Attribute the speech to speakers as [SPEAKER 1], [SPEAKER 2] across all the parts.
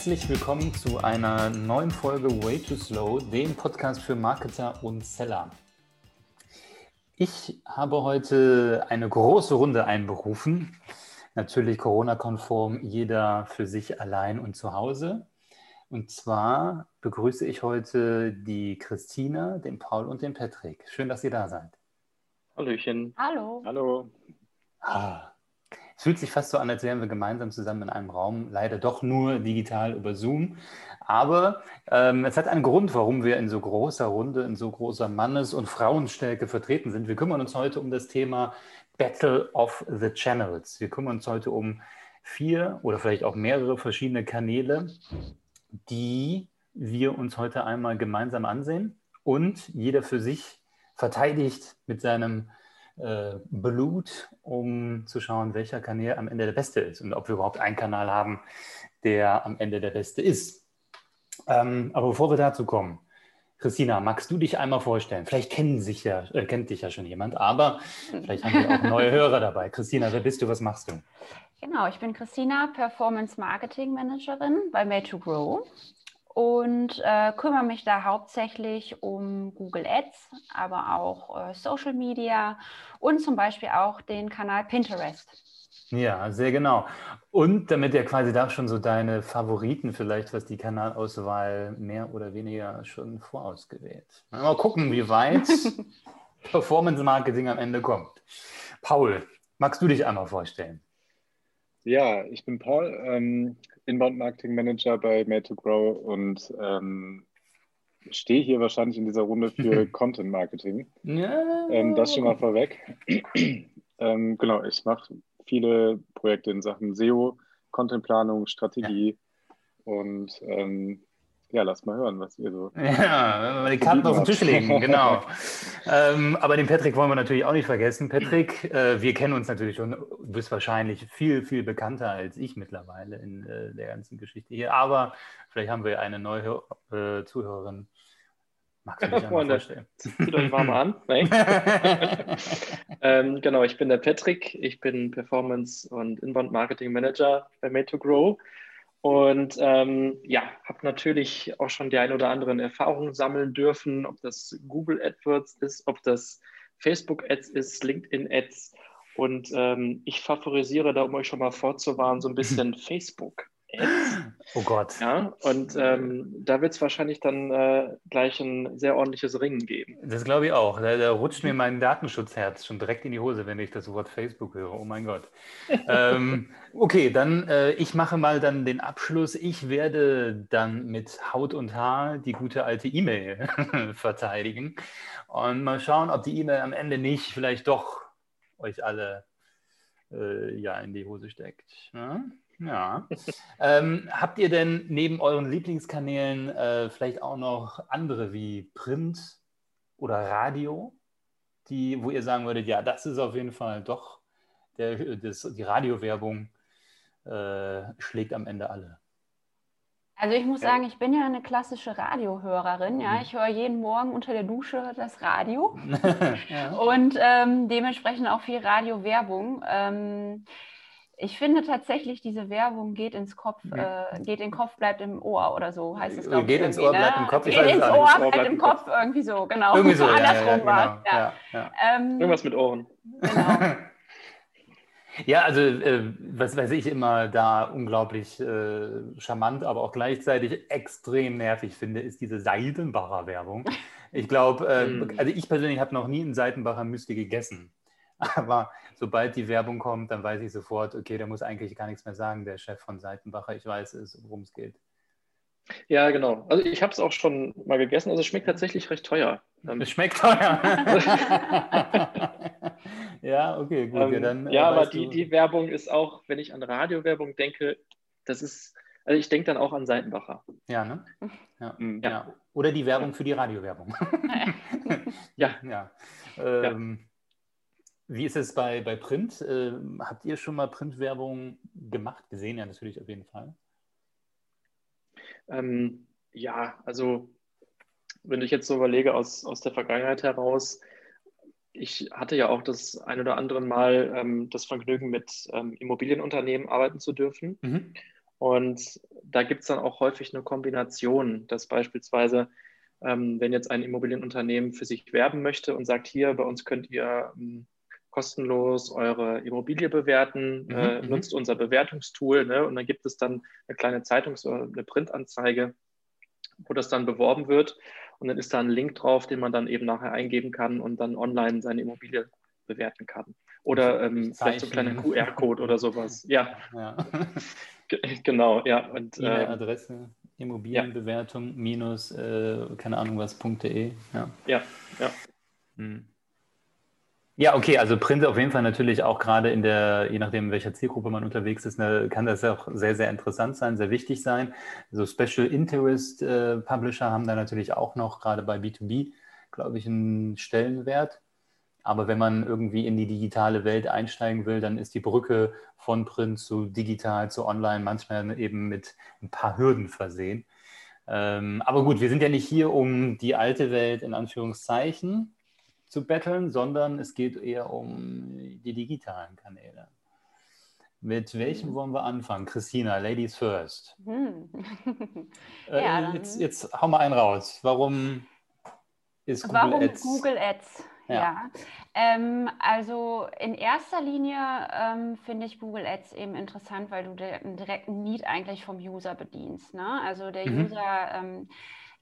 [SPEAKER 1] Herzlich willkommen zu einer neuen Folge Way Too Slow, dem Podcast für Marketer und Seller. Ich habe heute eine große Runde einberufen. Natürlich Corona-konform, jeder für sich allein und zu Hause. Und zwar begrüße ich heute die Christina, den Paul und den Patrick. Schön, dass ihr da seid.
[SPEAKER 2] Hallöchen.
[SPEAKER 3] Hallo.
[SPEAKER 2] Hallo.
[SPEAKER 1] Ah, fühlt sich fast so an, als wären wir gemeinsam zusammen in einem Raum, leider doch nur digital über Zoom. Aber ähm, es hat einen Grund, warum wir in so großer Runde, in so großer Mannes- und Frauenstärke vertreten sind. Wir kümmern uns heute um das Thema Battle of the Channels. Wir kümmern uns heute um vier oder vielleicht auch mehrere verschiedene Kanäle, die wir uns heute einmal gemeinsam ansehen und jeder für sich verteidigt mit seinem äh, Blut, um zu schauen, welcher Kanal am Ende der beste ist und ob wir überhaupt einen Kanal haben, der am Ende der beste ist. Ähm, aber bevor wir dazu kommen, Christina, magst du dich einmal vorstellen? Vielleicht kennen sich ja, äh, kennt dich ja schon jemand, aber vielleicht haben wir auch neue Hörer dabei. Christina, wer bist du? Was machst du?
[SPEAKER 3] Genau, ich bin Christina, Performance Marketing Managerin bei Made to Grow und äh, kümmere mich da hauptsächlich um Google Ads, aber auch äh, Social Media und zum Beispiel auch den Kanal Pinterest.
[SPEAKER 1] Ja, sehr genau. Und damit ja quasi da schon so deine Favoriten vielleicht, was die Kanalauswahl mehr oder weniger schon vorausgewählt. Mal gucken, wie weit Performance Marketing am Ende kommt. Paul, magst du dich einmal vorstellen?
[SPEAKER 2] Ja, ich bin Paul, ähm, Inbound Marketing Manager bei Made to Grow und ähm, stehe hier wahrscheinlich in dieser Runde für Content Marketing. Ja. Ähm, das schon mal vorweg. ähm, genau, ich mache viele Projekte in Sachen SEO, Contentplanung, Strategie ja. und ähm, ja, lasst mal hören, was ihr so.
[SPEAKER 1] Ja, wenn wir die Karten auf den Tisch legen, genau. ähm, aber den Patrick wollen wir natürlich auch nicht vergessen. Patrick, äh, wir kennen uns natürlich schon, du bist wahrscheinlich viel, viel bekannter als ich mittlerweile in äh, der ganzen Geschichte hier. Aber vielleicht haben wir eine neue äh, Zuhörerin.
[SPEAKER 2] Magst du dich einmal vorstellen? Zieht euch warm an. ähm, genau, ich bin der Patrick. Ich bin Performance- und Inbound Marketing Manager bei Made to Grow. Und ähm, ja, habe natürlich auch schon die ein oder anderen Erfahrungen sammeln dürfen, ob das Google AdWords ist, ob das Facebook Ads ist, LinkedIn Ads. Und ähm, ich favorisiere da, um euch schon mal vorzuwarnen, so ein bisschen Facebook.
[SPEAKER 1] Oh Gott.
[SPEAKER 2] Ja, und ähm, da wird es wahrscheinlich dann äh, gleich ein sehr ordentliches Ringen geben.
[SPEAKER 1] Das glaube ich auch. Da, da, rutscht mir mein Datenschutzherz schon direkt in die Hose, wenn ich das Wort Facebook höre. Oh mein Gott. ähm, okay, dann äh, ich mache mal dann den Abschluss. Ich werde dann mit Haut und Haar die gute alte E-Mail verteidigen und mal schauen, ob die E-Mail am Ende nicht vielleicht doch euch alle äh, ja in die Hose steckt. Ja? Ja. ähm, habt ihr denn neben euren Lieblingskanälen äh, vielleicht auch noch andere wie Print oder Radio, die, wo ihr sagen würdet, ja, das ist auf jeden Fall doch, der, das, die Radiowerbung äh, schlägt am Ende alle?
[SPEAKER 3] Also ich muss sagen, ich bin ja eine klassische Radiohörerin. Ja, mhm. ich höre jeden Morgen unter der Dusche das Radio ja. und ähm, dementsprechend auch viel Radiowerbung. Ähm, ich finde tatsächlich, diese Werbung geht ins Kopf, äh, geht in den Kopf, bleibt im Ohr oder so heißt es,
[SPEAKER 1] glaube Geht ins Ohr, bleibt im Kopf.
[SPEAKER 3] Ich geht ins Ohr, bleibt, bleibt im Kopf, Kopf, irgendwie so, genau.
[SPEAKER 1] Irgendwie so, Andersrum ja, ja,
[SPEAKER 2] genau. ja, ähm, Irgendwas mit Ohren. Genau.
[SPEAKER 1] Ja, also äh, was weiß ich immer da unglaublich äh, charmant, aber auch gleichzeitig extrem nervig finde, ist diese Seidenbacher Werbung. Ich glaube, äh, mm. also ich persönlich habe noch nie einen Seidenbacher Müsli gegessen. Aber sobald die Werbung kommt, dann weiß ich sofort, okay, der muss eigentlich gar nichts mehr sagen, der Chef von Seitenbacher. Ich weiß, worum es geht.
[SPEAKER 2] Ja, genau. Also ich habe es auch schon mal gegessen. Also es schmeckt tatsächlich recht teuer.
[SPEAKER 1] Ähm, es schmeckt teuer. ja, okay, gut.
[SPEAKER 2] Ähm,
[SPEAKER 1] ja,
[SPEAKER 2] dann, äh, ja aber die, die Werbung ist auch, wenn ich an Radiowerbung denke, das ist, also ich denke dann auch an Seitenbacher.
[SPEAKER 1] Ja, ne? Ja, mhm. ja. ja. Oder die Werbung für die Radiowerbung.
[SPEAKER 2] ja.
[SPEAKER 1] ja. Ähm, wie ist es bei, bei Print? Äh, habt ihr schon mal Printwerbung gemacht? Gesehen ja natürlich auf jeden Fall.
[SPEAKER 2] Ähm, ja, also wenn ich jetzt so überlege aus, aus der Vergangenheit heraus, ich hatte ja auch das ein oder andere Mal ähm, das Vergnügen, mit ähm, Immobilienunternehmen arbeiten zu dürfen. Mhm.
[SPEAKER 4] Und da gibt es dann auch häufig eine Kombination, dass beispielsweise, ähm, wenn jetzt ein Immobilienunternehmen für sich werben möchte und sagt, hier, bei uns könnt ihr ähm, kostenlos eure Immobilie bewerten, mhm, äh, mhm. nutzt unser Bewertungstool ne? und dann gibt es dann eine kleine Zeitungs- oder eine Printanzeige, wo das dann beworben wird und dann ist da ein Link drauf, den man dann eben nachher eingeben kann und dann online seine Immobilie bewerten kann. Oder ähm, vielleicht so ein kleiner QR-Code oder sowas. Ja, ja. genau, ja.
[SPEAKER 1] Und, E-Mail-Adresse, ähm, Immobilienbewertung ja. minus, äh, keine Ahnung was.de.
[SPEAKER 4] Ja, ja. ja. Hm.
[SPEAKER 1] Ja, okay, also Print auf jeden Fall natürlich auch gerade in der, je nachdem, in welcher Zielgruppe man unterwegs ist, ne, kann das auch sehr, sehr interessant sein, sehr wichtig sein. So Special Interest äh, Publisher haben da natürlich auch noch, gerade bei B2B, glaube ich, einen Stellenwert. Aber wenn man irgendwie in die digitale Welt einsteigen will, dann ist die Brücke von Print zu digital zu online manchmal eben mit ein paar Hürden versehen. Ähm, aber gut, wir sind ja nicht hier, um die alte Welt in Anführungszeichen zu betteln, sondern es geht eher um die digitalen Kanäle. Mit welchem mhm. wollen wir anfangen? Christina, Ladies First. Hm. äh, ja, jetzt, jetzt hau mal einen raus. Warum ist Google
[SPEAKER 3] Warum
[SPEAKER 1] Ads?
[SPEAKER 3] Google Ads? Ja. ja. Ähm, also in erster Linie ähm, finde ich Google Ads eben interessant, weil du einen direkten Need eigentlich vom User bedienst. Ne? Also der mhm. User ähm,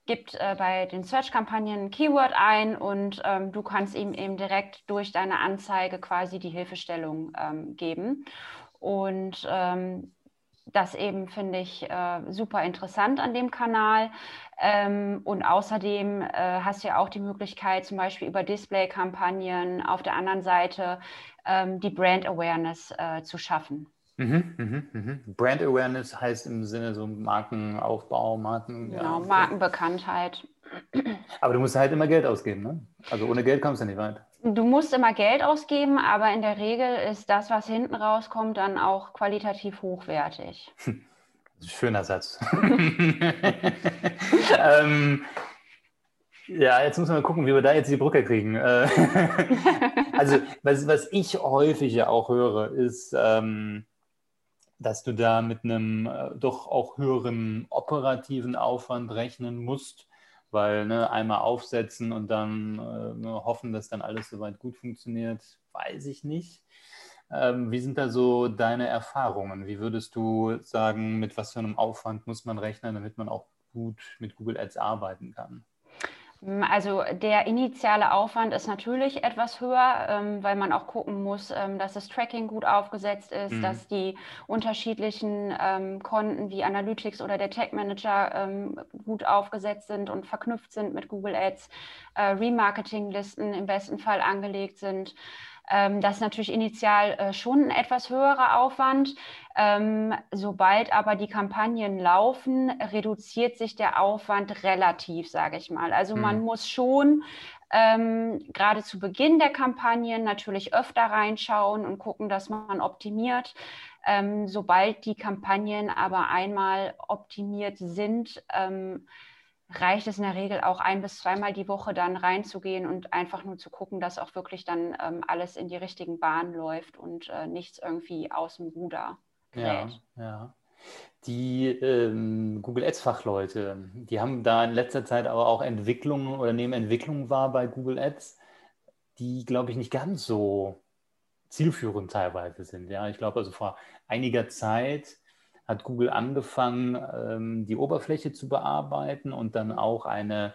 [SPEAKER 3] gibt äh, bei den Search-Kampagnen ein Keyword ein und ähm, du kannst ihm eben direkt durch deine Anzeige quasi die Hilfestellung ähm, geben. Und ähm, das eben finde ich äh, super interessant an dem Kanal. Ähm, und außerdem äh, hast du ja auch die Möglichkeit, zum Beispiel über Display-Kampagnen auf der anderen Seite ähm, die Brand Awareness äh, zu schaffen.
[SPEAKER 1] Mhm, mhm, mhm. Brand Awareness heißt im Sinne so Markenaufbau, Marken.
[SPEAKER 3] Genau, ja, Markenbekanntheit.
[SPEAKER 1] Aber du musst halt immer Geld ausgeben, ne? Also ohne Geld kommst du nicht weit.
[SPEAKER 3] Du musst immer Geld ausgeben, aber in der Regel ist das, was hinten rauskommt, dann auch qualitativ hochwertig.
[SPEAKER 1] Schöner Satz. ähm, ja, jetzt müssen wir mal gucken, wie wir da jetzt die Brücke kriegen. Äh, also, was, was ich häufig ja auch höre, ist, ähm, dass du da mit einem äh, doch auch höheren operativen Aufwand rechnen musst, weil ne, einmal aufsetzen und dann äh, hoffen, dass dann alles soweit gut funktioniert, weiß ich nicht. Ähm, wie sind da so deine Erfahrungen? Wie würdest du sagen, mit was für einem Aufwand muss man rechnen, damit man auch gut mit Google Ads arbeiten kann?
[SPEAKER 3] Hm, also der initiale Aufwand ist natürlich etwas höher, ähm, weil man auch gucken muss, ähm, dass das Tracking gut aufgesetzt ist, mhm. dass die unterschiedlichen ähm, Konten wie Analytics oder der Tag Manager ähm, gut aufgesetzt sind und verknüpft sind mit Google Ads, äh, Remarketing-Listen im besten Fall angelegt sind. Ähm, das ist natürlich initial äh, schon ein etwas höherer Aufwand. Ähm, sobald aber die Kampagnen laufen, reduziert sich der Aufwand relativ, sage ich mal. Also mhm. man muss schon ähm, gerade zu Beginn der Kampagnen natürlich öfter reinschauen und gucken, dass man optimiert. Ähm, sobald die Kampagnen aber einmal optimiert sind, ähm, reicht es in der Regel auch ein bis zweimal die Woche dann reinzugehen und einfach nur zu gucken, dass auch wirklich dann ähm, alles in die richtigen Bahnen läuft und äh, nichts irgendwie aus dem Ruder
[SPEAKER 1] gerät. Ja, ja. Die ähm, Google Ads-Fachleute, die haben da in letzter Zeit aber auch Entwicklungen oder nehmen Entwicklungen wahr bei Google Ads, die, glaube ich, nicht ganz so zielführend teilweise sind. Ja, ich glaube, also vor einiger Zeit hat Google angefangen, ähm, die Oberfläche zu bearbeiten und dann auch eine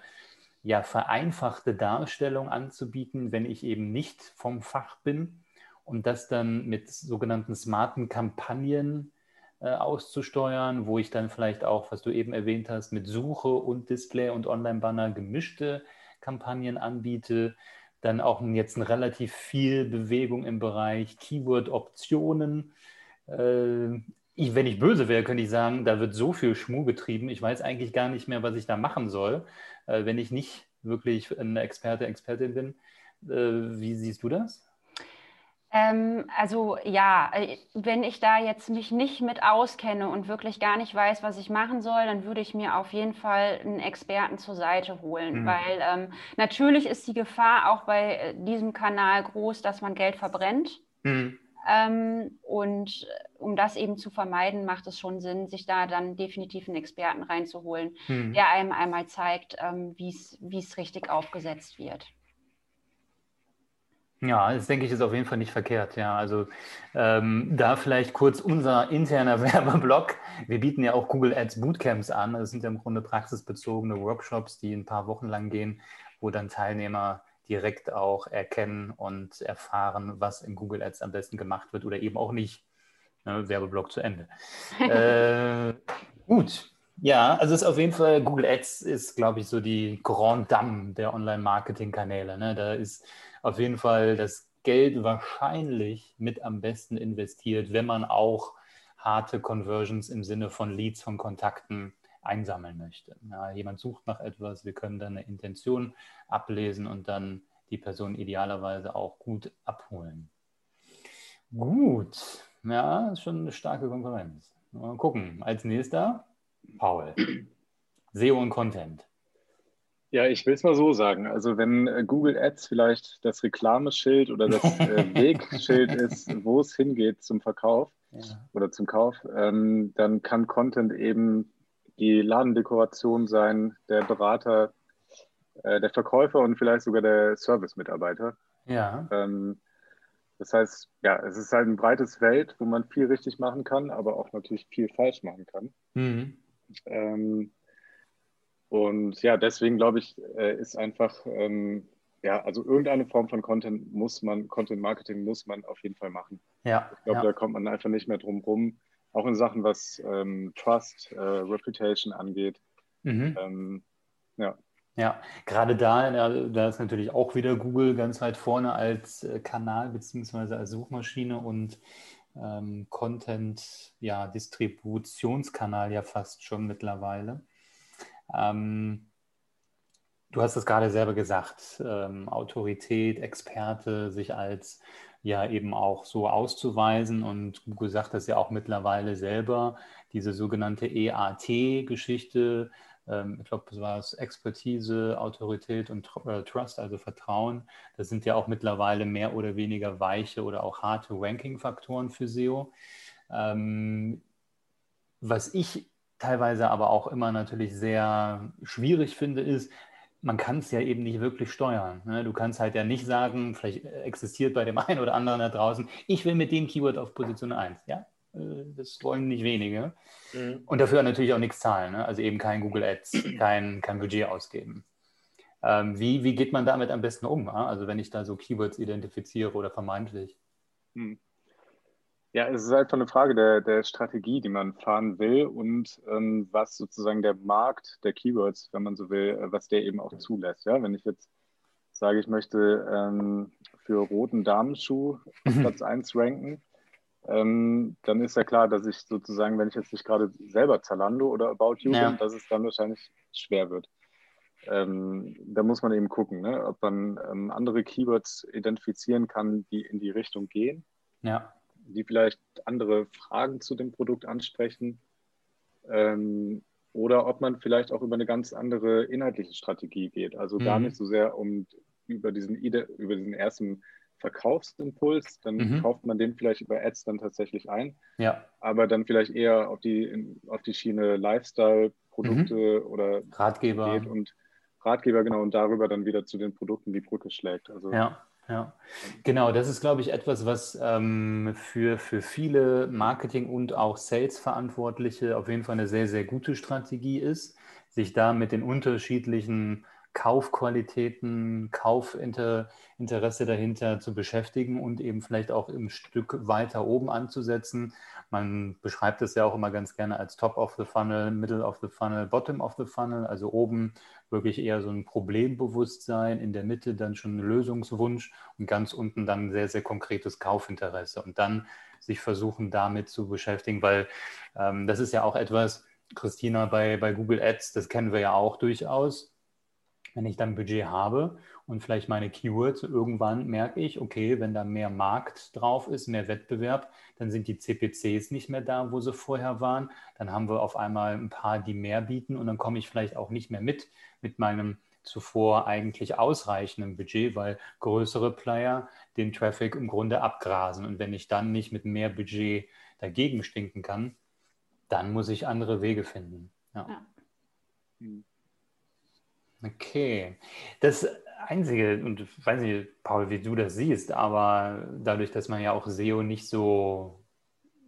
[SPEAKER 1] ja, vereinfachte Darstellung anzubieten, wenn ich eben nicht vom Fach bin und das dann mit sogenannten smarten Kampagnen äh, auszusteuern, wo ich dann vielleicht auch, was du eben erwähnt hast, mit Suche und Display und Online-Banner gemischte Kampagnen anbiete. Dann auch jetzt relativ viel Bewegung im Bereich Keyword-Optionen. Äh, ich, wenn ich böse wäre, könnte ich sagen, da wird so viel Schmuh getrieben, ich weiß eigentlich gar nicht mehr, was ich da machen soll, äh, wenn ich nicht wirklich eine Experte, Expertin bin. Äh, wie siehst du das?
[SPEAKER 3] Ähm, also ja, äh, wenn ich da jetzt mich nicht mit auskenne und wirklich gar nicht weiß, was ich machen soll, dann würde ich mir auf jeden Fall einen Experten zur Seite holen, mhm. weil ähm, natürlich ist die Gefahr auch bei äh, diesem Kanal groß, dass man Geld verbrennt. Mhm. Ähm, und um das eben zu vermeiden, macht es schon Sinn, sich da dann definitiv einen Experten reinzuholen, hm. der einem einmal zeigt, ähm, wie es richtig aufgesetzt wird.
[SPEAKER 1] Ja, das denke ich ist auf jeden Fall nicht verkehrt. Ja, also ähm, da vielleicht kurz unser interner Werbeblock. Wir bieten ja auch Google Ads Bootcamps an. Das sind ja im Grunde praxisbezogene Workshops, die ein paar Wochen lang gehen, wo dann Teilnehmer direkt auch erkennen und erfahren, was in Google Ads am besten gemacht wird oder eben auch nicht. Ne, Werbeblock zu Ende. äh, gut. Ja, also es ist auf jeden Fall, Google Ads ist, glaube ich, so die Grand Dame der Online-Marketing-Kanäle. Ne? Da ist auf jeden Fall das Geld wahrscheinlich mit am besten investiert, wenn man auch harte Conversions im Sinne von Leads, von Kontakten einsammeln möchte. Ja, jemand sucht nach etwas, wir können dann eine Intention ablesen und dann die Person idealerweise auch gut abholen. Gut, ja, ist schon eine starke Konkurrenz. Mal gucken. Als nächster, Paul. SEO und Content.
[SPEAKER 2] Ja, ich will es mal so sagen. Also wenn äh, Google Ads vielleicht das Reklameschild oder das äh, Wegschild ist, wo es hingeht zum Verkauf ja. oder zum Kauf, ähm, dann kann Content eben die Ladendekoration sein, der Berater, äh, der Verkäufer und vielleicht sogar der Service-Mitarbeiter.
[SPEAKER 1] Ja.
[SPEAKER 2] Ähm, das heißt, ja, es ist halt ein breites Feld, wo man viel richtig machen kann, aber auch natürlich viel falsch machen kann. Mhm. Ähm, und ja, deswegen glaube ich, äh, ist einfach, ähm, ja, also irgendeine Form von Content muss man, Content Marketing muss man auf jeden Fall machen.
[SPEAKER 1] Ja.
[SPEAKER 2] Ich glaube,
[SPEAKER 1] ja.
[SPEAKER 2] da kommt man einfach nicht mehr drum rum. Auch in Sachen, was ähm, Trust, äh, Reputation angeht. Mhm. Ähm,
[SPEAKER 1] ja. Ja, gerade da, da ist natürlich auch wieder Google ganz weit vorne als äh, Kanal beziehungsweise als Suchmaschine und ähm, Content, ja, Distributionskanal ja fast schon mittlerweile. Ähm, du hast es gerade selber gesagt, ähm, Autorität, Experte, sich als ja eben auch so auszuweisen. Und Google sagt das ja auch mittlerweile selber, diese sogenannte EAT-Geschichte, ähm, ich glaube, das war es Expertise, Autorität und äh, Trust, also Vertrauen, das sind ja auch mittlerweile mehr oder weniger weiche oder auch harte Ranking-Faktoren für SEO. Ähm, was ich teilweise aber auch immer natürlich sehr schwierig finde, ist, man kann es ja eben nicht wirklich steuern. Ne? Du kannst halt ja nicht sagen, vielleicht existiert bei dem einen oder anderen da draußen, ich will mit dem Keyword auf Position 1. Ja, äh, das wollen nicht wenige. Mhm. Und dafür natürlich auch nichts zahlen. Ne? Also eben kein Google Ads, kein, kein Budget ausgeben. Ähm, wie, wie geht man damit am besten um? Also wenn ich da so Keywords identifiziere oder vermeintlich? Mhm.
[SPEAKER 2] Ja, es ist einfach eine Frage der, der Strategie, die man fahren will und ähm, was sozusagen der Markt der Keywords, wenn man so will, äh, was der eben auch zulässt. Ja, wenn ich jetzt sage, ich möchte ähm, für roten Damenschuh auf Platz 1 ranken, ähm, dann ist ja klar, dass ich sozusagen, wenn ich jetzt nicht gerade selber Zalando oder About You ja. bin, dass es dann wahrscheinlich schwer wird. Ähm, da muss man eben gucken, ne, ob man ähm, andere Keywords identifizieren kann, die in die Richtung gehen.
[SPEAKER 1] Ja
[SPEAKER 2] die vielleicht andere Fragen zu dem Produkt ansprechen. Ähm, oder ob man vielleicht auch über eine ganz andere inhaltliche Strategie geht. Also mhm. gar nicht so sehr um über diesen, über diesen ersten Verkaufsimpuls, dann mhm. kauft man den vielleicht über Ads dann tatsächlich ein.
[SPEAKER 1] Ja.
[SPEAKER 2] Aber dann vielleicht eher auf die, auf die Schiene Lifestyle-Produkte mhm. oder
[SPEAKER 1] Ratgeber.
[SPEAKER 2] Geht und Ratgeber, genau, und darüber dann wieder zu den Produkten die Brücke schlägt.
[SPEAKER 1] Also ja. Ja, genau, das ist, glaube ich, etwas, was ähm, für, für viele Marketing- und auch Sales-Verantwortliche auf jeden Fall eine sehr, sehr gute Strategie ist, sich da mit den unterschiedlichen Kaufqualitäten, Kaufinteresse dahinter zu beschäftigen und eben vielleicht auch im Stück weiter oben anzusetzen. Man beschreibt es ja auch immer ganz gerne als Top of the Funnel, Middle of the Funnel, Bottom of the Funnel, also oben wirklich eher so ein Problembewusstsein, in der Mitte dann schon ein Lösungswunsch und ganz unten dann sehr, sehr konkretes Kaufinteresse und dann sich versuchen damit zu beschäftigen, weil ähm, das ist ja auch etwas, Christina, bei, bei Google Ads, das kennen wir ja auch durchaus wenn ich dann Budget habe und vielleicht meine Keywords, irgendwann merke ich, okay, wenn da mehr Markt drauf ist, mehr Wettbewerb, dann sind die CPCs nicht mehr da, wo sie vorher waren. Dann haben wir auf einmal ein paar, die mehr bieten und dann komme ich vielleicht auch nicht mehr mit mit meinem zuvor eigentlich ausreichendem Budget, weil größere Player den Traffic im Grunde abgrasen. Und wenn ich dann nicht mit mehr Budget dagegen stinken kann, dann muss ich andere Wege finden. Ja. ja. Okay. Das Einzige, und ich weiß nicht, Paul, wie du das siehst, aber dadurch, dass man ja auch SEO nicht so,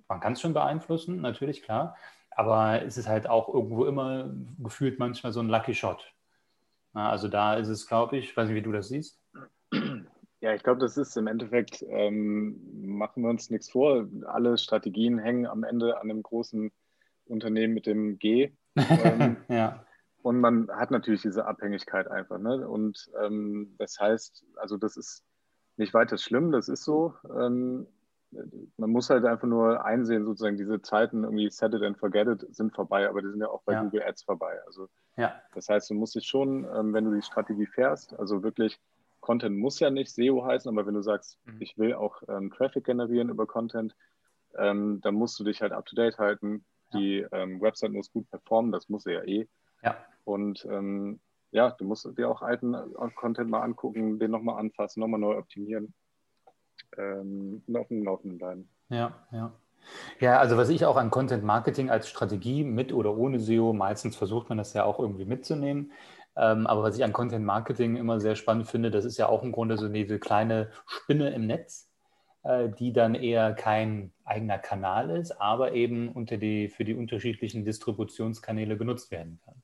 [SPEAKER 1] man kann es schon beeinflussen, natürlich, klar, aber es ist halt auch irgendwo immer gefühlt manchmal so ein Lucky Shot. also da ist es, glaube ich, weiß nicht, wie du das siehst.
[SPEAKER 2] Ja, ich glaube, das ist im Endeffekt, ähm, machen wir uns nichts vor. Alle Strategien hängen am Ende an einem großen Unternehmen mit dem G. Ähm, ja. Und man hat natürlich diese Abhängigkeit einfach. Ne? Und ähm, das heißt, also das ist nicht weiter schlimm, das ist so. Ähm, man muss halt einfach nur einsehen, sozusagen diese Zeiten irgendwie set it and forget it sind vorbei, aber die sind ja auch bei ja. Google Ads vorbei. Also ja. das heißt, du musst dich schon, ähm, wenn du die Strategie fährst, also wirklich Content muss ja nicht SEO heißen, aber wenn du sagst, mhm. ich will auch ähm, Traffic generieren über Content, ähm, dann musst du dich halt up to date halten. Die ähm, Website muss gut performen, das muss sie ja eh. Ja. Und ähm, ja, du musst dir auch alten äh, Content mal angucken, den nochmal anfassen, nochmal neu optimieren ähm, und auf dem Laufenden bleiben.
[SPEAKER 1] Ja, ja. Ja, also was ich auch an Content Marketing als Strategie mit oder ohne SEO, meistens versucht man das ja auch irgendwie mitzunehmen. Ähm, aber was ich an Content Marketing immer sehr spannend finde, das ist ja auch im Grunde so eine kleine Spinne im Netz, äh, die dann eher kein eigener Kanal ist, aber eben unter die, für die unterschiedlichen Distributionskanäle genutzt werden kann.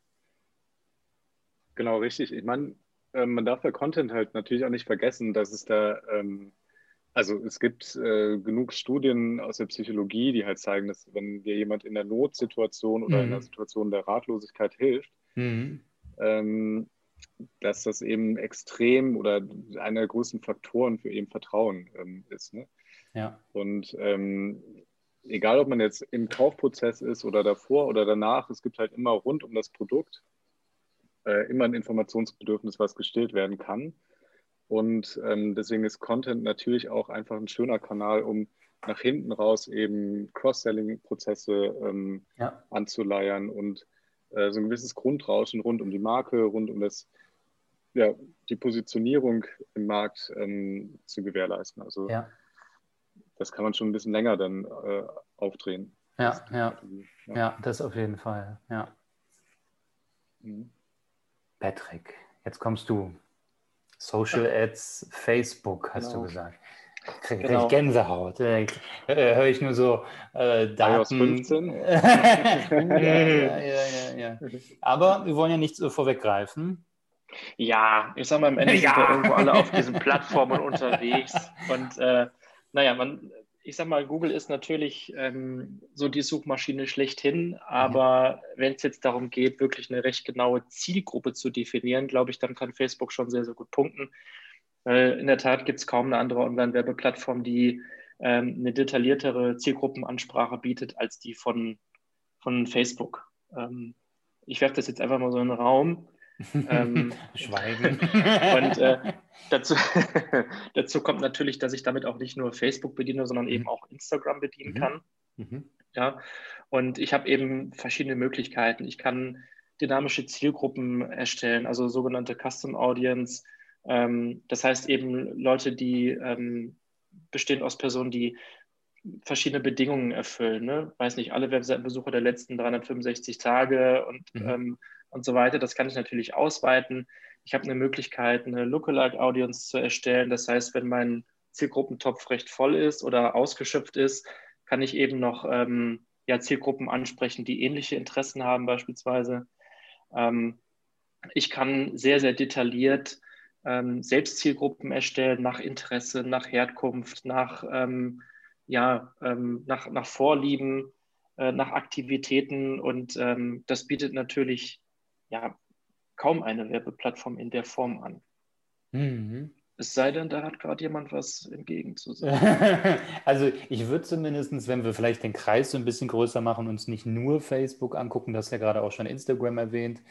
[SPEAKER 2] Genau, richtig. Ich meine, äh, man darf bei Content halt natürlich auch nicht vergessen, dass es da, ähm, also es gibt äh, genug Studien aus der Psychologie, die halt zeigen, dass wenn dir jemand in der Notsituation oder mhm. in der Situation der Ratlosigkeit hilft, mhm. ähm, dass das eben extrem oder einer der größten Faktoren für eben Vertrauen ähm, ist. Ne? Ja. Und ähm, egal, ob man jetzt im Kaufprozess ist oder davor oder danach, es gibt halt immer rund um das Produkt äh, immer ein Informationsbedürfnis, was gestillt werden kann. Und ähm, deswegen ist Content natürlich auch einfach ein schöner Kanal, um nach hinten raus eben Cross-Selling-Prozesse ähm, ja. anzuleiern und äh, so ein gewisses Grundrauschen rund um die Marke, rund um das, ja, die Positionierung im Markt ähm, zu gewährleisten. Also ja. das kann man schon ein bisschen länger dann äh, aufdrehen.
[SPEAKER 1] Ja, ja. ja, das auf jeden Fall. Ja. Mhm. Patrick, jetzt kommst du. Social Ads, Facebook, hast genau. du gesagt. Kriege genau. ich Gänsehaut. Äh, Höre ich nur so äh, Daten. 15. ja, ja, ja, ja, Aber wir wollen ja nichts so vorweggreifen.
[SPEAKER 4] Ja, ich sag mal, am Ende ja. sind wir irgendwo alle auf diesen Plattformen unterwegs. Und äh, naja, man, ich sag mal, Google ist natürlich ähm, so die Suchmaschine schlechthin, aber mhm. wenn es jetzt darum geht, wirklich eine recht genaue Zielgruppe zu definieren, glaube ich, dann kann Facebook schon sehr, sehr gut punkten. Weil in der Tat gibt es kaum eine andere Online-Werbeplattform, die ähm, eine detailliertere Zielgruppenansprache bietet als die von, von Facebook. Ähm, ich werfe das jetzt einfach mal so in den Raum.
[SPEAKER 1] Ähm, Schweigen.
[SPEAKER 4] und äh, dazu, dazu kommt natürlich, dass ich damit auch nicht nur Facebook bediene, sondern eben auch Instagram bedienen mhm. kann. Mhm. Ja, und ich habe eben verschiedene Möglichkeiten. Ich kann dynamische Zielgruppen erstellen, also sogenannte Custom Audience. Ähm, das heißt eben Leute, die ähm, bestehen aus Personen, die verschiedene Bedingungen erfüllen. Ne? Weiß nicht, alle Webseitenbesucher der letzten 365 Tage und mhm. ähm, und so weiter. Das kann ich natürlich ausweiten. Ich habe eine Möglichkeit, eine Lookalike-Audience zu erstellen. Das heißt, wenn mein Zielgruppentopf recht voll ist oder ausgeschöpft ist, kann ich eben noch ähm, ja, Zielgruppen ansprechen, die ähnliche Interessen haben beispielsweise. Ähm, ich kann sehr, sehr detailliert ähm, selbst Zielgruppen erstellen nach Interesse, nach Herkunft, nach, ähm, ja, ähm, nach, nach Vorlieben, äh, nach Aktivitäten und ähm, das bietet natürlich ja kaum eine Werbeplattform in der Form an. Mhm. Es sei denn, da hat gerade jemand was entgegenzusagen.
[SPEAKER 1] also ich würde zumindest, wenn wir vielleicht den Kreis so ein bisschen größer machen, uns nicht nur Facebook angucken, das ja gerade auch schon Instagram erwähnt,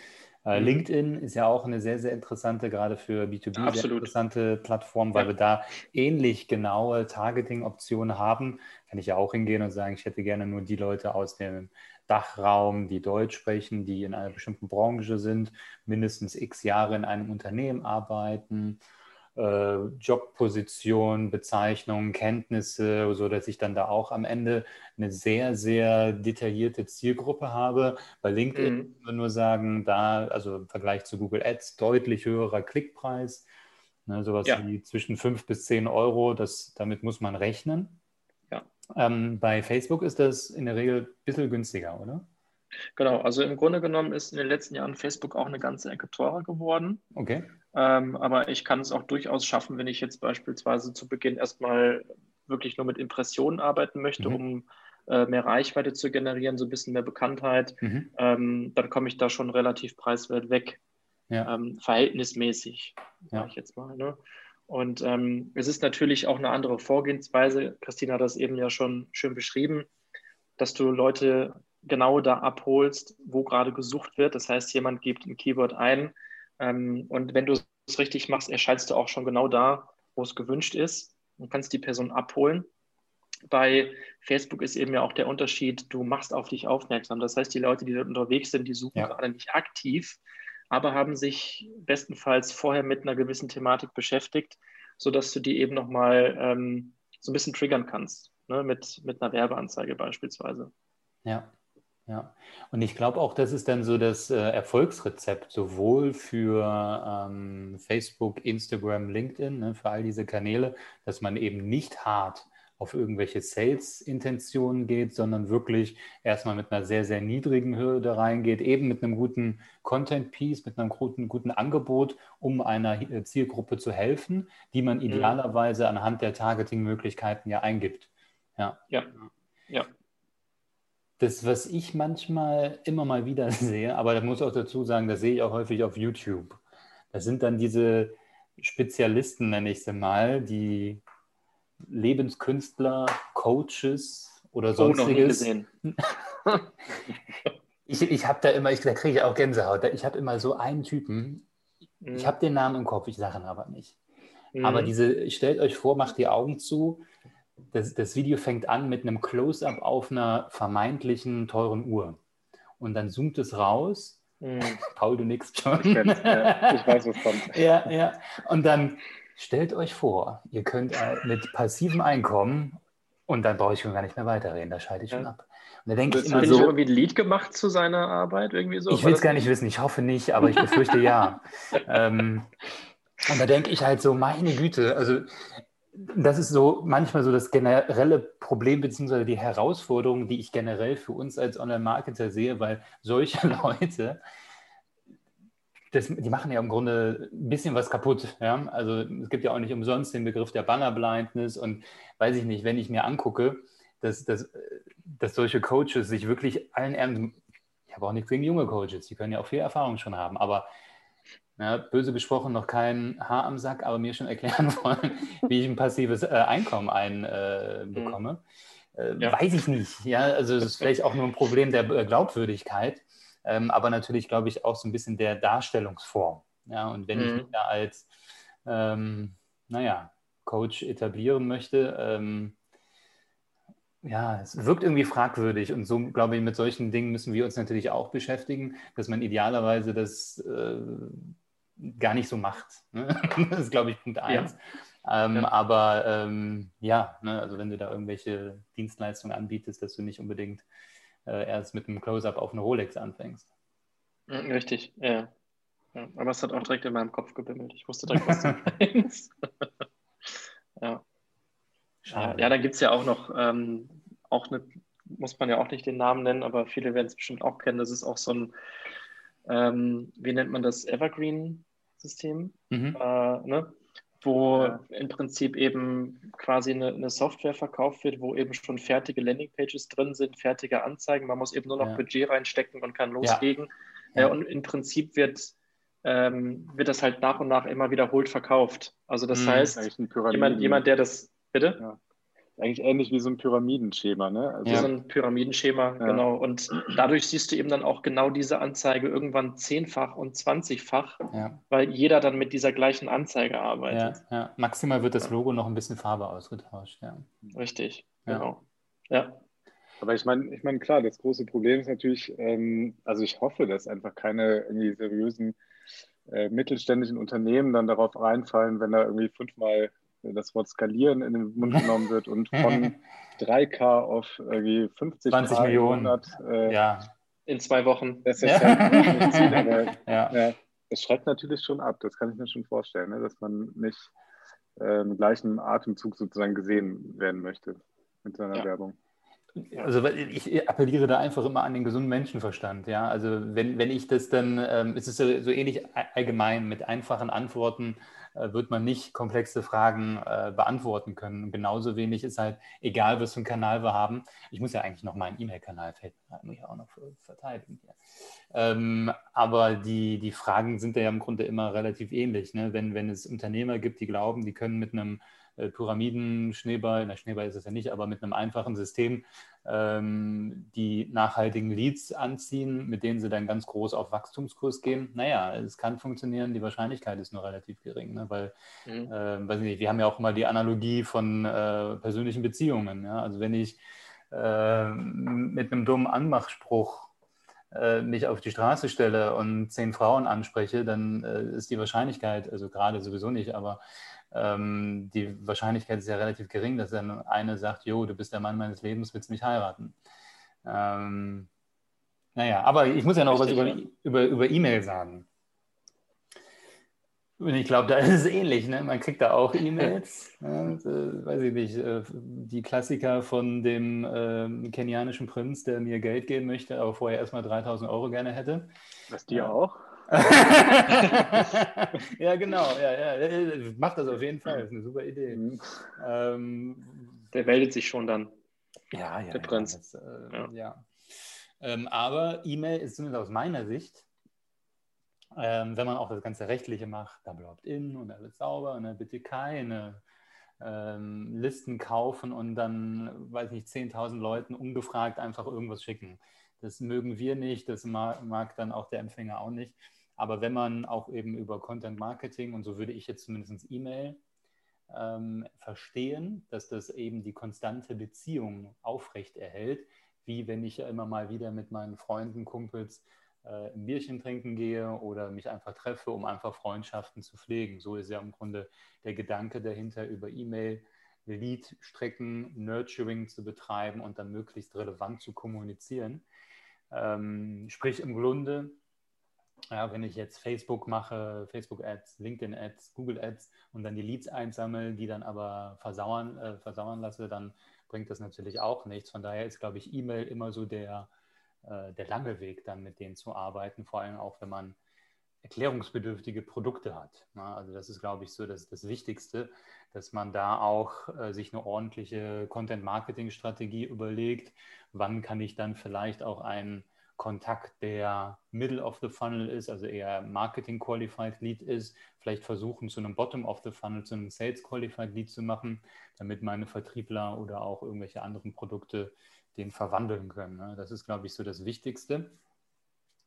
[SPEAKER 1] Äh, mhm. LinkedIn ist ja auch eine sehr, sehr interessante, gerade für B2B, Absolut. sehr interessante Plattform, weil ja. wir da ähnlich genaue Targeting-Optionen haben. Kann ich ja auch hingehen und sagen, ich hätte gerne nur die Leute aus dem Dachraum, die Deutsch sprechen, die in einer bestimmten Branche sind, mindestens x Jahre in einem Unternehmen arbeiten äh, Jobposition, Bezeichnungen, Kenntnisse, so dass ich dann da auch am Ende eine sehr, sehr detaillierte Zielgruppe habe. Bei LinkedIn mhm. wir nur sagen, da, also im Vergleich zu Google Ads, deutlich höherer Klickpreis. Ne, sowas ja. wie zwischen 5 bis 10 Euro, das, damit muss man rechnen. Ja. Ähm, bei Facebook ist das in der Regel ein bisschen günstiger, oder?
[SPEAKER 4] Genau, also im Grunde genommen ist in den letzten Jahren Facebook auch eine ganze Ecke teurer geworden.
[SPEAKER 1] Okay.
[SPEAKER 4] Ähm, aber ich kann es auch durchaus schaffen, wenn ich jetzt beispielsweise zu Beginn erstmal wirklich nur mit Impressionen arbeiten möchte, mhm. um äh, mehr Reichweite zu generieren, so ein bisschen mehr Bekanntheit, mhm. ähm, dann komme ich da schon relativ preiswert weg. Ja. Ähm, verhältnismäßig, ja. sage ich jetzt mal. Ne? Und ähm, es ist natürlich auch eine andere Vorgehensweise. Christina hat das eben ja schon schön beschrieben, dass du Leute genau da abholst, wo gerade gesucht wird. Das heißt, jemand gibt ein Keyword ein ähm, und wenn du es richtig machst, erscheinst du auch schon genau da, wo es gewünscht ist und kannst die Person abholen. Bei Facebook ist eben ja auch der Unterschied, du machst auf dich aufmerksam. Das heißt, die Leute, die dort unterwegs sind, die suchen ja. gerade nicht aktiv, aber haben sich bestenfalls vorher mit einer gewissen Thematik beschäftigt, sodass du die eben nochmal ähm, so ein bisschen triggern kannst, ne? mit, mit einer Werbeanzeige beispielsweise.
[SPEAKER 1] Ja. Ja, und ich glaube auch, das ist dann so das äh, Erfolgsrezept, sowohl für ähm, Facebook, Instagram, LinkedIn, ne, für all diese Kanäle, dass man eben nicht hart auf irgendwelche Sales-Intentionen geht, sondern wirklich erstmal mit einer sehr, sehr niedrigen Hürde reingeht, eben mit einem guten Content-Piece, mit einem guten, guten Angebot, um einer äh, Zielgruppe zu helfen, die man mhm. idealerweise anhand der Targeting-Möglichkeiten ja eingibt.
[SPEAKER 4] Ja. ja. ja
[SPEAKER 1] das, was ich manchmal immer mal wieder sehe, aber da muss auch dazu sagen, das sehe ich auch häufig auf YouTube. Das sind dann diese Spezialisten, nenne ich sie mal, die Lebenskünstler, Coaches oder sonstiges. Oh, noch nie ich ich habe da immer, ich, da kriege ich auch Gänsehaut. Ich habe immer so einen Typen, mhm. ich habe den Namen im Kopf, ich sage ihn aber nicht. Mhm. Aber diese, stellt euch vor, macht die Augen zu das, das Video fängt an mit einem Close-up auf einer vermeintlichen teuren Uhr. Und dann zoomt es raus. Mhm. Paul, du nix schon. Ich, ja, ich weiß, was kommt. ja, ja. Und dann stellt euch vor, ihr könnt mit passivem Einkommen und dann brauche ich schon gar nicht mehr weiterreden, da schalte ich schon ab.
[SPEAKER 4] Und da denke ich immer so. Hat irgendwie ein Lied gemacht zu seiner Arbeit? Irgendwie so?
[SPEAKER 1] Ich will es gar nicht wissen, ich hoffe nicht, aber ich befürchte ja. ähm, und da denke ich halt so, meine Güte, also das ist so manchmal so das generelle Problem beziehungsweise die Herausforderung, die ich generell für uns als Online-Marketer sehe, weil solche Leute, das, die machen ja im Grunde ein bisschen was kaputt. Ja? Also es gibt ja auch nicht umsonst den Begriff der Banner-Blindness und weiß ich nicht, wenn ich mir angucke, dass, dass, dass solche Coaches sich wirklich allen Ernst, ich habe auch nichts gegen junge Coaches, die können ja auch viel Erfahrung schon haben, aber ja, böse gesprochen, noch kein Haar am Sack, aber mir schon erklären wollen, wie ich ein passives äh, Einkommen einbekomme. Äh, mhm. äh, ja. Weiß ich nicht. Ja, also es ist vielleicht auch nur ein Problem der äh, Glaubwürdigkeit, ähm, aber natürlich glaube ich auch so ein bisschen der Darstellungsform. Ja, und wenn mhm. ich mich da als, ähm, naja, Coach etablieren möchte, ähm, ja, es wirkt irgendwie fragwürdig und so, glaube ich, mit solchen Dingen müssen wir uns natürlich auch beschäftigen, dass man idealerweise das äh, gar nicht so macht. Ne? Das ist, glaube ich, Punkt eins. Ja. Ähm, ja. Aber ähm, ja, ne, also wenn du da irgendwelche Dienstleistungen anbietest, dass du nicht unbedingt äh, erst mit einem Close-up auf eine Rolex anfängst.
[SPEAKER 4] Mhm, richtig, ja. ja. Aber es hat auch direkt in meinem Kopf gebimmelt. Ich wusste direkt, was du meinst. ja. Schade. Ja, dann gibt es ja auch noch, ähm, auch eine, muss man ja auch nicht den Namen nennen, aber viele werden es bestimmt auch kennen. Das ist auch so ein, ähm, wie nennt man das, Evergreen System, mhm. äh, ne? Wo ja. im Prinzip eben quasi eine, eine, Software verkauft wird, wo eben schon fertige Landingpages drin sind, fertige Anzeigen. Man muss eben nur noch ja. Budget reinstecken und kann loslegen. Ja. und im Prinzip wird, ähm, wird das halt nach und nach immer wiederholt verkauft. Also das mhm. heißt, jemand, jemand, der das, bitte?
[SPEAKER 2] Eigentlich ähnlich wie so ein Pyramidenschema, ne?
[SPEAKER 4] Also ja. so ein Pyramidenschema, ja. genau. Und dadurch siehst du eben dann auch genau diese Anzeige irgendwann zehnfach und zwanzigfach, ja. weil jeder dann mit dieser gleichen Anzeige arbeitet.
[SPEAKER 1] Ja, ja. Maximal wird das Logo noch ein bisschen Farbe ausgetauscht, ja.
[SPEAKER 4] Richtig, genau. Ja.
[SPEAKER 2] Aber ich meine, ich meine, klar, das große Problem ist natürlich, ähm, also ich hoffe, dass einfach keine irgendwie seriösen äh, mittelständischen Unternehmen dann darauf reinfallen, wenn da irgendwie fünfmal das Wort skalieren in den Mund genommen wird und von 3K auf irgendwie 50
[SPEAKER 1] 20 K Millionen. 100,
[SPEAKER 4] äh, ja. In zwei Wochen.
[SPEAKER 2] Das ist ja. halt Ziel, aber ja. ja. es schreckt natürlich schon ab, das kann ich mir schon vorstellen, ne? dass man nicht äh, im gleichen Atemzug sozusagen gesehen werden möchte mit seiner ja. Werbung.
[SPEAKER 1] Also ich appelliere da einfach immer an den gesunden Menschenverstand. Ja, also wenn, wenn ich das dann, ähm, es ist so, so ähnlich allgemein mit einfachen Antworten äh, wird man nicht komplexe Fragen äh, beantworten können. Und genauso wenig ist halt, egal was für einen Kanal wir haben, ich muss ja eigentlich noch meinen E-Mail-Kanal muss ich auch noch verteidigen. Ähm, aber die, die Fragen sind ja im Grunde immer relativ ähnlich. Ne? Wenn, wenn es Unternehmer gibt, die glauben, die können mit einem äh, Pyramiden-Schneeball, na Schneeball ist es ja nicht, aber mit einem einfachen System ähm, die nachhaltigen Leads anziehen, mit denen sie dann ganz groß auf Wachstumskurs gehen. Naja, es kann funktionieren, die Wahrscheinlichkeit ist nur relativ gering, ne? weil, mhm. äh, weiß nicht, wir haben ja auch immer die Analogie von äh, persönlichen Beziehungen. Ja? Also wenn ich äh, mit einem dummen Anmachspruch äh, mich auf die Straße stelle und zehn Frauen anspreche, dann äh, ist die Wahrscheinlichkeit, also gerade sowieso nicht, aber ähm, die Wahrscheinlichkeit ist ja relativ gering, dass dann eine sagt, jo, du bist der Mann meines Lebens, willst mich heiraten. Ähm, naja, aber ich muss ja noch Richtig, was über, ja. über, über E-Mail sagen. Und ich glaube, da ist es ähnlich. Ne? Man kriegt da auch E-Mails. ne? äh, weiß ich nicht, äh, die Klassiker von dem äh, kenianischen Prinz, der mir Geld geben möchte, aber vorher erstmal 3000 Euro gerne hätte.
[SPEAKER 2] Was die auch?
[SPEAKER 1] ja, genau. Ja, ja. Macht das auf jeden Fall. Das ist eine super Idee. Mhm.
[SPEAKER 4] Ähm, der meldet sich schon dann.
[SPEAKER 1] Ja, ja.
[SPEAKER 4] Der Prinz. Das,
[SPEAKER 1] äh, ja. ja. Ähm, aber E-Mail ist zumindest aus meiner Sicht, ähm, wenn man auch das ganze Rechtliche macht, Double Opt-in und alles sauber, und ne, dann bitte keine ähm, Listen kaufen und dann, weiß nicht, 10.000 Leuten ungefragt einfach irgendwas schicken. Das mögen wir nicht, das mag, mag dann auch der Empfänger auch nicht. Aber wenn man auch eben über Content Marketing, und so würde ich jetzt zumindest E-Mail ähm, verstehen, dass das eben die konstante Beziehung aufrecht erhält, wie wenn ich ja immer mal wieder mit meinen Freunden, Kumpels äh, ein Bierchen trinken gehe oder mich einfach treffe, um einfach Freundschaften zu pflegen. So ist ja im Grunde der Gedanke dahinter, über E-Mail Lead-Strecken, Nurturing zu betreiben und dann möglichst relevant zu kommunizieren. Ähm, sprich im Grunde ja, wenn ich jetzt Facebook mache, Facebook-Ads, LinkedIn-Ads, Google-Ads und dann die Leads einsammle, die dann aber versauern, äh, versauern lasse, dann bringt das natürlich auch nichts. Von daher ist, glaube ich, E-Mail immer so der, äh, der lange Weg, dann mit denen zu arbeiten, vor allem auch, wenn man erklärungsbedürftige Produkte hat. Ja, also das ist, glaube ich, so das, das Wichtigste, dass man da auch äh, sich eine ordentliche Content-Marketing-Strategie überlegt. Wann kann ich dann vielleicht auch einen Kontakt, der Middle of the Funnel ist, also eher Marketing Qualified Lead ist, vielleicht versuchen, zu einem Bottom of the Funnel, zu einem Sales Qualified Lead zu machen, damit meine Vertriebler oder auch irgendwelche anderen Produkte den verwandeln können. Ne? Das ist, glaube ich, so das Wichtigste.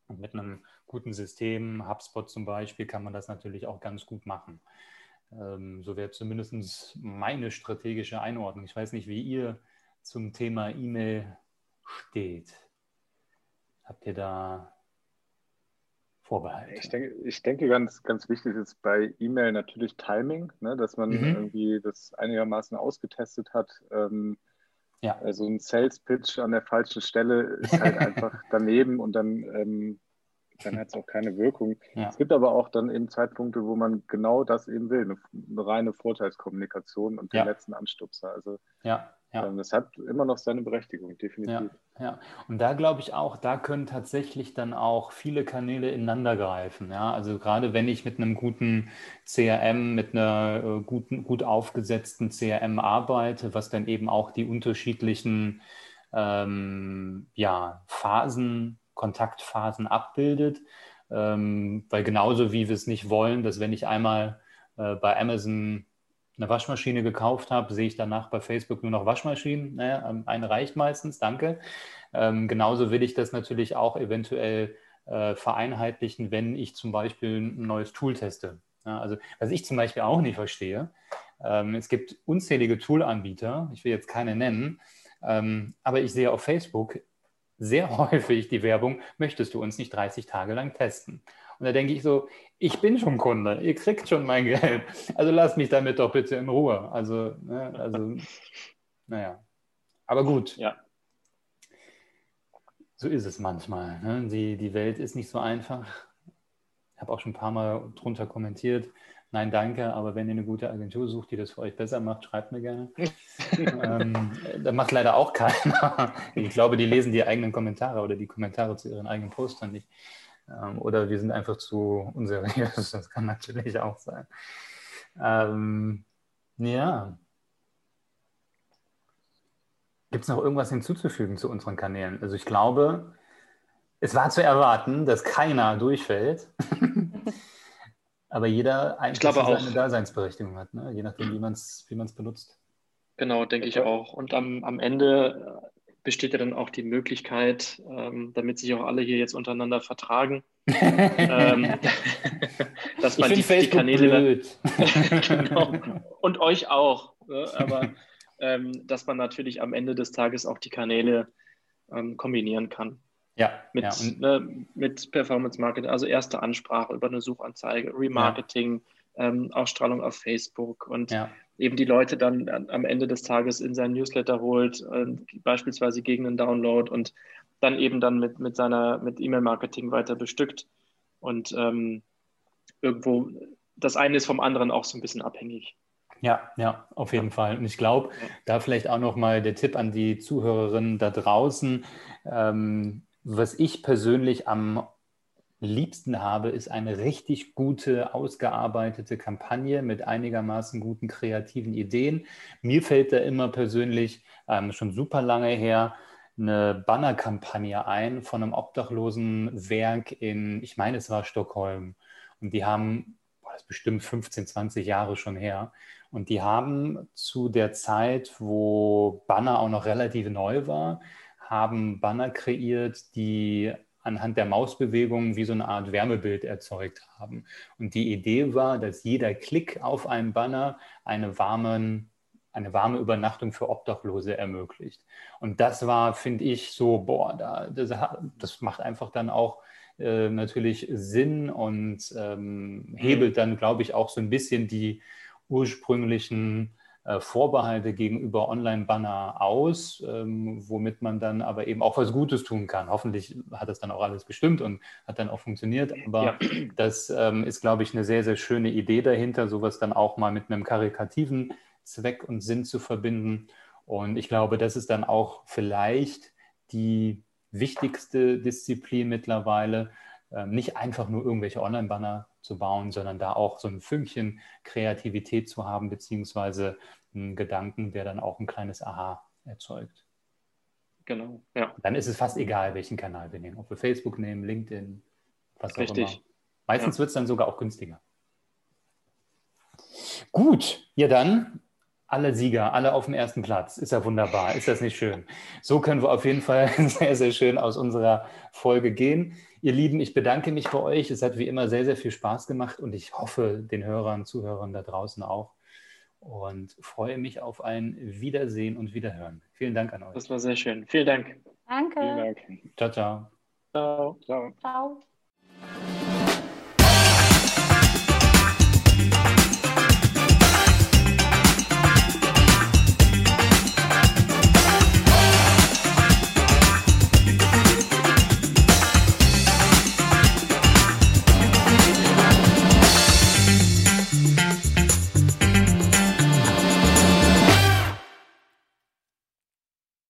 [SPEAKER 1] Und mit einem guten System, HubSpot zum Beispiel, kann man das natürlich auch ganz gut machen. Ähm, so wäre zumindest meine strategische Einordnung. Ich weiß nicht, wie ihr zum Thema E-Mail steht. Habt ihr da Vorbehalte?
[SPEAKER 2] Ich denke, ich denke ganz, ganz wichtig ist bei E-Mail natürlich Timing, ne, dass man mhm. irgendwie das einigermaßen ausgetestet hat. Ähm, ja. Also ein Sales-Pitch an der falschen Stelle ist halt einfach daneben und dann, ähm, dann hat es auch keine Wirkung. Ja. Es gibt aber auch dann eben Zeitpunkte, wo man genau das eben will, eine, eine reine Vorteilskommunikation und den ja. letzten Anstupser. Also
[SPEAKER 1] ja.
[SPEAKER 2] Ja. Ähm, das hat immer noch seine Berechtigung, definitiv.
[SPEAKER 1] Ja, ja. und da glaube ich auch, da können tatsächlich dann auch viele Kanäle ineinander greifen. Ja? Also gerade wenn ich mit einem guten CRM, mit einer äh, guten, gut aufgesetzten CRM arbeite, was dann eben auch die unterschiedlichen ähm, ja, Phasen, Kontaktphasen abbildet. Ähm, weil genauso wie wir es nicht wollen, dass wenn ich einmal äh, bei Amazon eine Waschmaschine gekauft habe, sehe ich danach bei Facebook nur noch Waschmaschinen. Naja, ähm, eine reicht meistens, danke. Ähm, genauso will ich das natürlich auch eventuell äh, vereinheitlichen, wenn ich zum Beispiel ein neues Tool teste. Ja, also was ich zum Beispiel auch nicht verstehe, ähm, es gibt unzählige Tool-Anbieter, ich will jetzt keine nennen, ähm, aber ich sehe auf Facebook sehr häufig die Werbung, möchtest du uns nicht 30 Tage lang testen? Und da denke ich so, ich bin schon Kunde, ihr kriegt schon mein Geld. Also lasst mich damit doch bitte in Ruhe. Also, ne, also naja. Aber gut.
[SPEAKER 4] Ja.
[SPEAKER 1] So ist es manchmal. Ne? Die, die Welt ist nicht so einfach. Ich habe auch schon ein paar Mal drunter kommentiert. Nein, danke, aber wenn ihr eine gute Agentur sucht, die das für euch besser macht, schreibt mir gerne. ähm, da macht leider auch keiner. ich glaube, die lesen die eigenen Kommentare oder die Kommentare zu ihren eigenen Postern nicht. Ähm, oder wir sind einfach zu unseriös. Das kann natürlich auch sein. Ähm, ja. Gibt es noch irgendwas hinzuzufügen zu unseren Kanälen? Also ich glaube, es war zu erwarten, dass keiner durchfällt. Aber jeder
[SPEAKER 4] eigentlich seine.
[SPEAKER 1] Daseinsberechtigung hat, ne? je nachdem, wie man es wie benutzt.
[SPEAKER 4] Genau, denke ich auch. Und am, am Ende besteht ja dann auch die Möglichkeit, ähm, damit sich auch alle hier jetzt untereinander vertragen, ähm, dass man die, die, Kanäle genau, und euch auch, ne? aber ähm, dass man natürlich am Ende des Tages auch die Kanäle ähm, kombinieren kann.
[SPEAKER 1] Ja,
[SPEAKER 4] mit,
[SPEAKER 1] ja.
[SPEAKER 4] Ne, mit Performance Marketing, also erste Ansprache über eine Suchanzeige, Remarketing, ja. ähm, Ausstrahlung auf Facebook und ja eben die Leute dann am Ende des Tages in sein Newsletter holt, äh, beispielsweise gegen einen Download und dann eben dann mit, mit seiner mit E-Mail-Marketing weiter bestückt. Und ähm, irgendwo, das eine ist vom anderen auch so ein bisschen abhängig.
[SPEAKER 1] Ja, ja, auf jeden. Fall. Und ich glaube, ja. da vielleicht auch nochmal der Tipp an die Zuhörerinnen da draußen. Ähm, was ich persönlich am liebsten habe, ist eine richtig gute, ausgearbeitete Kampagne mit einigermaßen guten kreativen Ideen. Mir fällt da immer persönlich ähm, schon super lange her eine Bannerkampagne ein von einem obdachlosen Werk in, ich meine, es war Stockholm. Und die haben, boah, das ist bestimmt 15, 20 Jahre schon her. Und die haben zu der Zeit, wo Banner auch noch relativ neu war, haben Banner kreiert, die anhand der Mausbewegungen wie so eine Art Wärmebild erzeugt haben. Und die Idee war, dass jeder Klick auf einen Banner eine, warmen, eine warme Übernachtung für Obdachlose ermöglicht. Und das war, finde ich, so, boah, da, das, das macht einfach dann auch äh, natürlich Sinn und ähm, hebelt dann, glaube ich, auch so ein bisschen die ursprünglichen Vorbehalte gegenüber Online-Banner aus, ähm, womit man dann aber eben auch was Gutes tun kann. Hoffentlich hat das dann auch alles gestimmt und hat dann auch funktioniert. Aber ja. das ähm, ist, glaube ich, eine sehr, sehr schöne Idee dahinter, sowas dann auch mal mit einem karikativen Zweck und Sinn zu verbinden. Und ich glaube, das ist dann auch vielleicht die wichtigste Disziplin mittlerweile, ähm, nicht einfach nur irgendwelche Online-Banner zu bauen, sondern da auch so ein Fünkchen Kreativität zu haben, beziehungsweise einen Gedanken, der dann auch ein kleines Aha erzeugt.
[SPEAKER 4] Genau, ja.
[SPEAKER 1] Dann ist es fast egal, welchen Kanal wir nehmen. Ob wir Facebook nehmen, LinkedIn, was
[SPEAKER 4] Richtig.
[SPEAKER 1] auch immer. Meistens ja. wird es dann sogar auch günstiger. Gut, ja dann alle Sieger, alle auf dem ersten Platz. Ist ja wunderbar. Ist das nicht schön? So können wir auf jeden Fall sehr, sehr schön aus unserer Folge gehen. Ihr Lieben, ich bedanke mich bei euch. Es hat wie immer sehr, sehr viel Spaß gemacht und ich hoffe, den Hörern, Zuhörern da draußen auch. Und freue mich auf ein Wiedersehen und Wiederhören. Vielen Dank an euch.
[SPEAKER 4] Das war sehr schön. Vielen Dank.
[SPEAKER 3] Danke. Vielen Dank.
[SPEAKER 1] Ciao, ciao.
[SPEAKER 4] Ciao. Ciao. ciao.